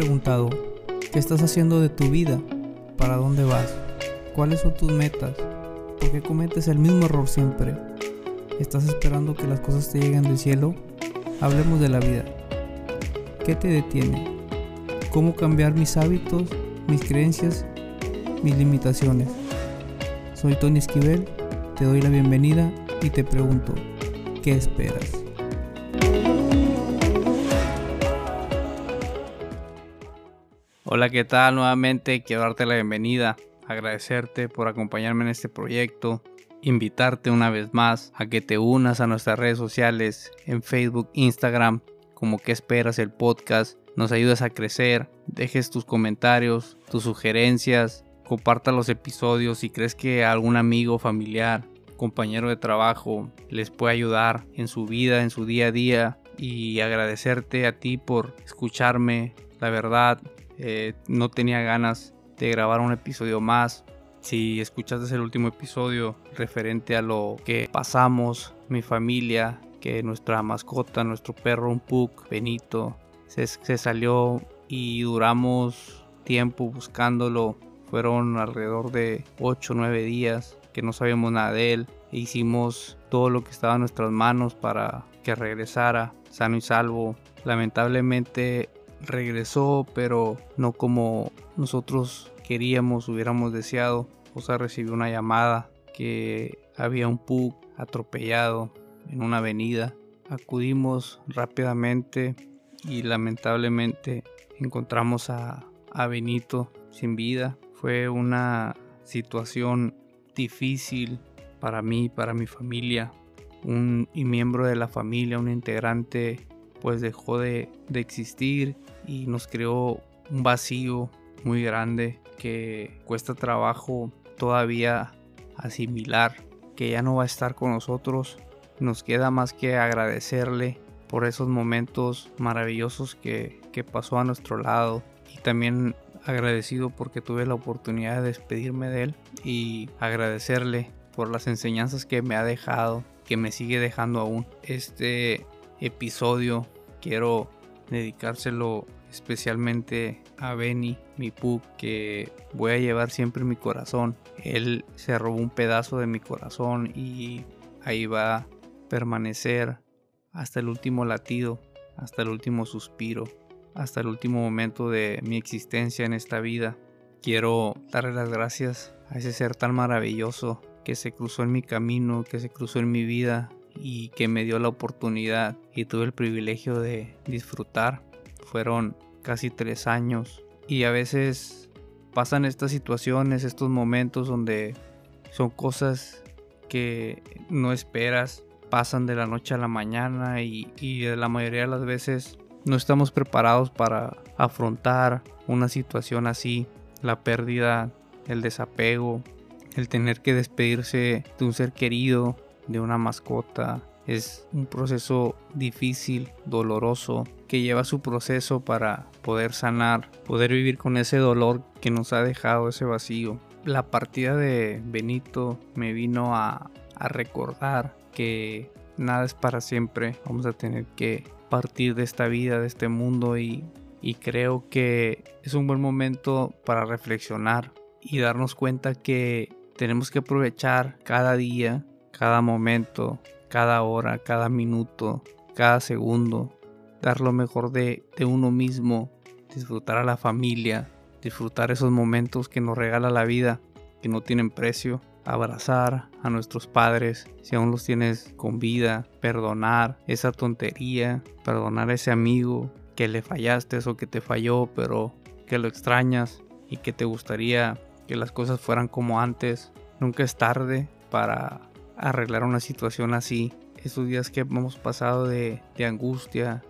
preguntado, ¿qué estás haciendo de tu vida? ¿Para dónde vas? ¿Cuáles son tus metas? ¿Por qué cometes el mismo error siempre? ¿Estás esperando que las cosas te lleguen del cielo? Hablemos de la vida. ¿Qué te detiene? ¿Cómo cambiar mis hábitos, mis creencias, mis limitaciones? Soy Tony Esquivel, te doy la bienvenida y te pregunto, ¿qué esperas? Hola, ¿qué tal? Nuevamente quiero darte la bienvenida, agradecerte por acompañarme en este proyecto, invitarte una vez más a que te unas a nuestras redes sociales en Facebook, Instagram, como que esperas el podcast, nos ayudas a crecer, dejes tus comentarios, tus sugerencias, comparta los episodios si crees que algún amigo, familiar, compañero de trabajo les puede ayudar en su vida, en su día a día y agradecerte a ti por escucharme. La verdad, eh, no tenía ganas de grabar un episodio más. Si escuchaste el último episodio referente a lo que pasamos, mi familia, que nuestra mascota, nuestro perro, un pug, Benito, se, se salió y duramos tiempo buscándolo. Fueron alrededor de 8 o 9 días que no sabíamos nada de él. E hicimos todo lo que estaba en nuestras manos para que regresara sano y salvo. Lamentablemente regresó, pero no como nosotros queríamos, hubiéramos deseado. O sea, recibió una llamada que había un pug atropellado en una avenida. Acudimos rápidamente y lamentablemente encontramos a, a Benito sin vida. Fue una situación difícil para mí, para mi familia. Un miembro de la familia, un integrante pues dejó de, existir y nos creó un vacío muy grande que cuesta trabajo todavía asimilar que ya no va a estar con nosotros. Nos queda más que agradecerle por esos momentos maravillosos que, que pasó a nuestro lado y también agradecido porque tuve la oportunidad de despedirme de él y agradecerle por las enseñanzas que me ha dejado, que me sigue dejando aún. Este episodio quiero dedicárselo especialmente a Benny, mi pug, que voy a llevar siempre en mi corazón. Él se robó un pedazo de mi corazón y ahí va a permanecer hasta el último latido, hasta el último suspiro, hasta el último momento de mi existencia en esta vida. Quiero darle las gracias a ese ser tan maravilloso que se cruzó en mi camino, que se cruzó en mi vida y que me dio la oportunidad y tuve el privilegio de disfrutar. Fueron casi tres años y a veces pasan estas situaciones, estos momentos donde son cosas que no esperas, pasan de la noche a la mañana y, y la mayoría de las veces no estamos preparados para afrontar una situación así, la pérdida, el desapego, el tener que despedirse de un ser querido, de una mascota es un proceso difícil, doloroso, que lleva su proceso para poder sanar, poder vivir con ese dolor que nos ha dejado ese vacío. La partida de Benito me vino a, recordar que nada es para siempre, vamos a tener que partir de esta vida, de este mundo y, y creo que es un buen momento para reflexionar y darnos cuenta que tenemos que aprovechar cada día, cada momento, cada hora, cada minuto, cada segundo, dar lo mejor de, uno mismo, disfrutar a la familia, disfrutar esos momentos que nos regala la vida, que no tienen precio, abrazar a nuestros padres, si aún los tienes con vida, perdonar esa tontería, perdonar a ese amigo que le fallaste o que te falló, pero que lo extrañas y que te gustaría que las cosas fueran como antes. Nunca es tarde para arreglar una situación así. Esos días que hemos pasado de, angustia,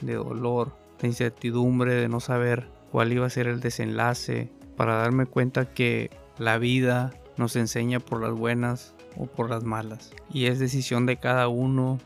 de dolor, de incertidumbre, de no saber cuál iba a ser el desenlace, para darme cuenta que la vida nos enseña por las buenas o por las malas. Y es decisión de cada uno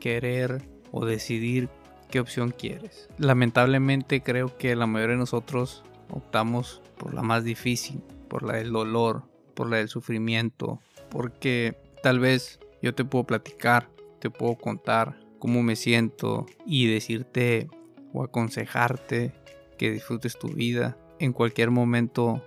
querer o decidir qué opción quieres. Lamentablemente creo que la mayoría de nosotros optamos por la más difícil, por la del dolor, por la del sufrimiento, porque tal vez yo te puedo platicar, te puedo contar cómo me siento y decirte o aconsejarte que disfrutes tu vida. En cualquier momento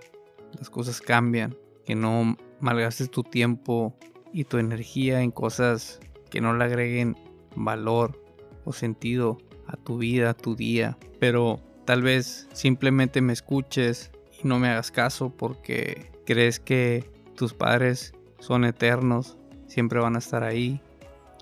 las cosas cambian, que no malgastes tu tiempo y tu energía en cosas que no le agreguen valor o sentido a tu vida, a tu día. Pero tal vez simplemente me escuches y no me hagas caso porque crees que tus padres son eternos, siempre van a estar ahí,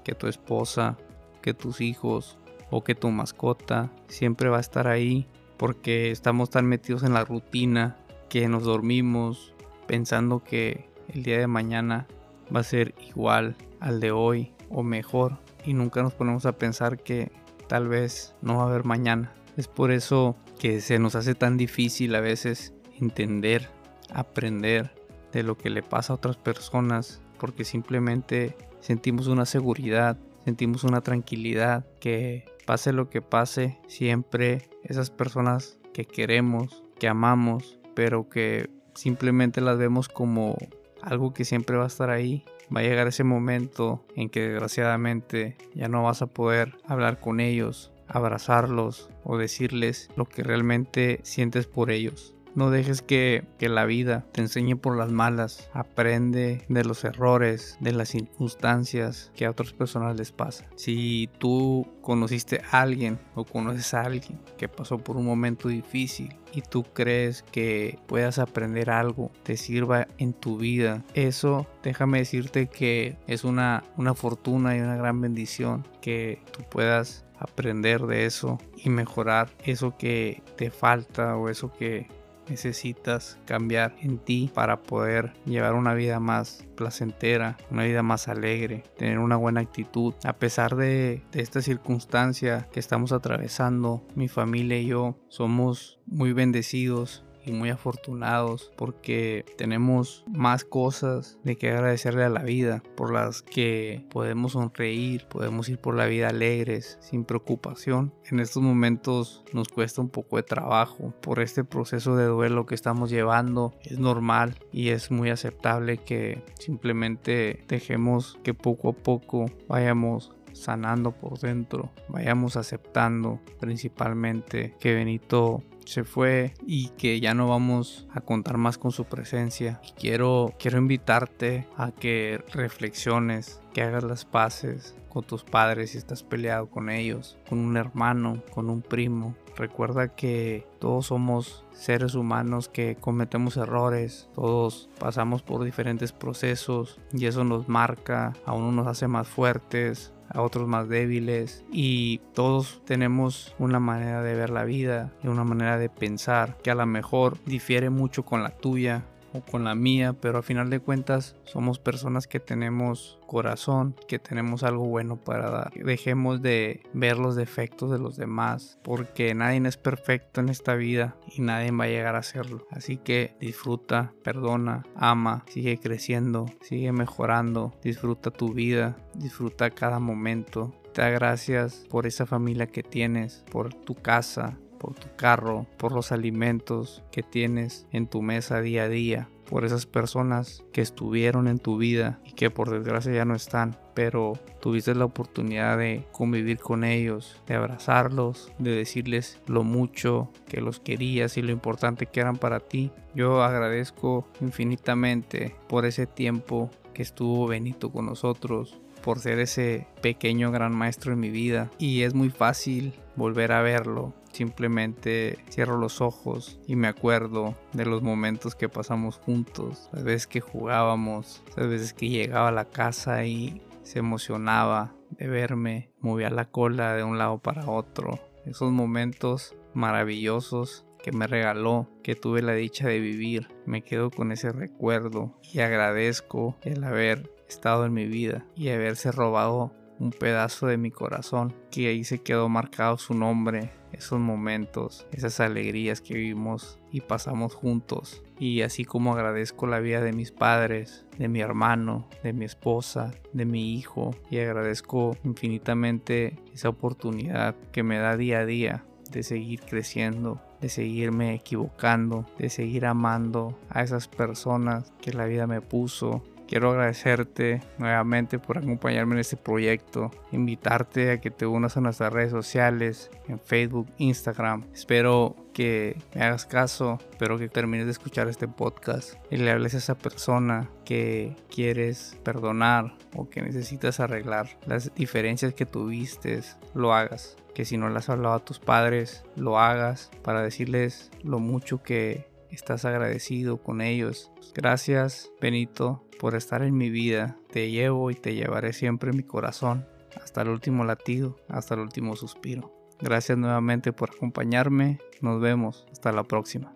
que tu esposa, que tus hijos o que tu mascota siempre va a estar ahí porque estamos tan metidos en la rutina que nos dormimos pensando que el día de mañana va a ser igual al de hoy o mejor y nunca nos ponemos a pensar que tal vez no va a haber mañana. Es por eso que se nos hace tan difícil a veces entender, aprender de lo que le pasa a otras personas porque simplemente sentimos una seguridad, sentimos una tranquilidad que pase lo que pase, siempre esas personas que queremos, que amamos, pero que simplemente las vemos como algo que siempre va a estar ahí. Va a llegar ese momento en que desgraciadamente ya no vas a poder hablar con ellos, abrazarlos o decirles lo que realmente sientes por ellos. No dejes que, la vida te enseñe por las malas. Aprende de los errores, de las circunstancias que a otras personas les pasa. Si tú conociste a alguien o conoces a alguien que pasó por un momento difícil y tú crees que puedas aprender algo, te sirva en tu vida, eso déjame decirte que es una, una fortuna y una gran bendición que tú puedas aprender de eso y mejorar eso que te falta o eso que necesitas cambiar en ti para poder llevar una vida más placentera, una vida más alegre, tener una buena actitud. A pesar de, esta circunstancia que estamos atravesando, mi familia y yo somos muy bendecidos y muy afortunados porque tenemos más cosas de que agradecerle a la vida por las que podemos sonreír, podemos ir por la vida alegres, sin preocupación. En estos momentos nos cuesta un poco de trabajo por este proceso de duelo que estamos llevando. Es normal y es muy aceptable que simplemente dejemos que poco a poco vayamos sanando por dentro, vayamos aceptando principalmente que Benito se fue y que ya no vamos a contar más con su presencia. quiero, quiero invitarte a que reflexiones, que hagas las paces con tus padres si estás peleado con ellos, con un hermano, con un primo. Recuerda que todos somos seres humanos que cometemos errores, todos pasamos por diferentes procesos y eso nos marca, a uno nos hace más fuertes, a otros más débiles y todos tenemos una manera de ver la vida y una manera de pensar que a lo mejor difiere mucho con la tuya con la mía, pero a final de cuentas somos personas que tenemos corazón, que tenemos algo bueno para dar. Dejemos de ver los defectos de los demás, porque nadie es perfecto en esta vida y nadie va a llegar a serlo. Así que disfruta, perdona, ama, sigue creciendo, sigue mejorando, disfruta tu vida, disfruta cada momento. Te da gracias por esa familia que tienes, por tu casa, tu carro, por los alimentos que tienes en tu mesa día a día, por esas personas que estuvieron en tu vida y que por desgracia ya no están, pero tuviste la oportunidad de convivir con ellos, de abrazarlos, de decirles lo mucho que los querías y lo importante que eran para ti. Yo agradezco infinitamente por ese tiempo que estuvo Benito con nosotros, por ser ese pequeño gran maestro en mi vida y es muy fácil volver a verlo. Simplemente cierro los ojos y me acuerdo de los momentos que pasamos juntos, las veces que jugábamos, las veces que llegaba a la casa y se emocionaba de verme, movía la cola de un lado para otro. Esos momentos maravillosos que me regaló, que tuve la dicha de vivir. Me quedo con ese recuerdo y agradezco el haber estado en mi vida y haberse robado un pedazo de mi corazón, que ahí se quedó marcado su nombre, esos momentos, esas alegrías que vivimos y pasamos juntos. Y así como agradezco la vida de mis padres, de mi hermano, de mi esposa, de mi hijo, y agradezco infinitamente esa oportunidad que me da día a día de seguir creciendo, de seguirme equivocando, de seguir amando a esas personas que la vida me puso Quiero agradecerte nuevamente por acompañarme en este proyecto, invitarte a que te unas a nuestras redes sociales, en Facebook, Instagram. Espero que me hagas caso, espero que termines de escuchar este podcast y le hables a esa persona que quieres perdonar o que necesitas arreglar las diferencias que tuviste, lo hagas. Que si no le has hablado a tus padres, lo hagas para decirles lo mucho que estás agradecido con ellos. Gracias, Benito, por estar en mi vida. Te llevo y te llevaré siempre en mi corazón, hasta el último latido, hasta el último suspiro. Gracias nuevamente por acompañarme. Nos vemos. Hasta la próxima.